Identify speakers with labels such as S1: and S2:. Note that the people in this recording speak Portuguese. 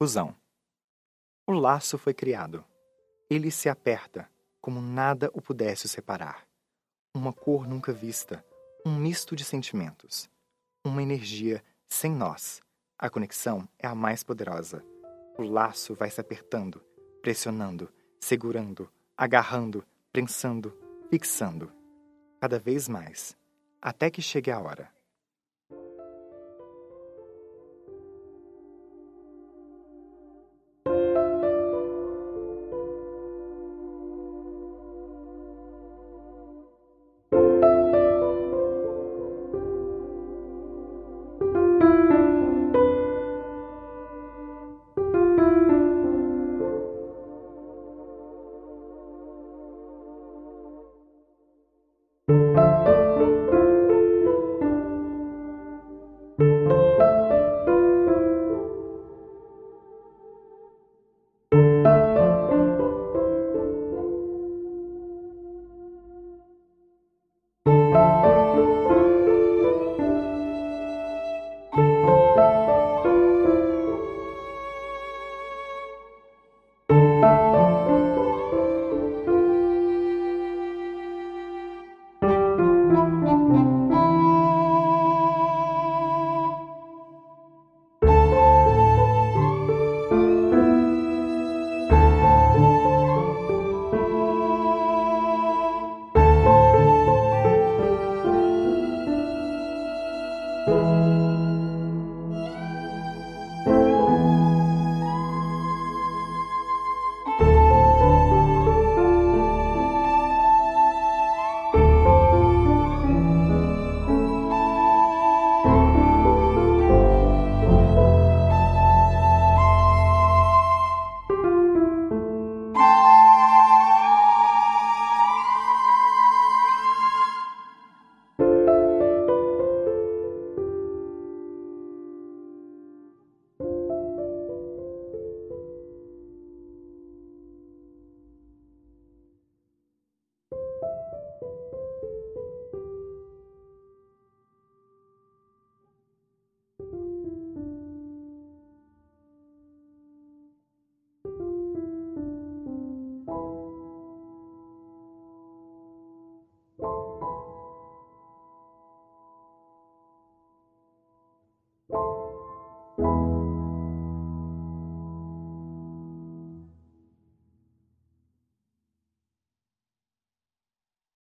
S1: Fusão. O laço foi criado. Ele se aperta, como nada o pudesse separar. Uma cor nunca vista, um misto de sentimentos, uma energia sem nós. A conexão é a mais poderosa. O laço vai se apertando, pressionando, segurando, agarrando, prensando, fixando. Cada vez mais, até que chegue a hora.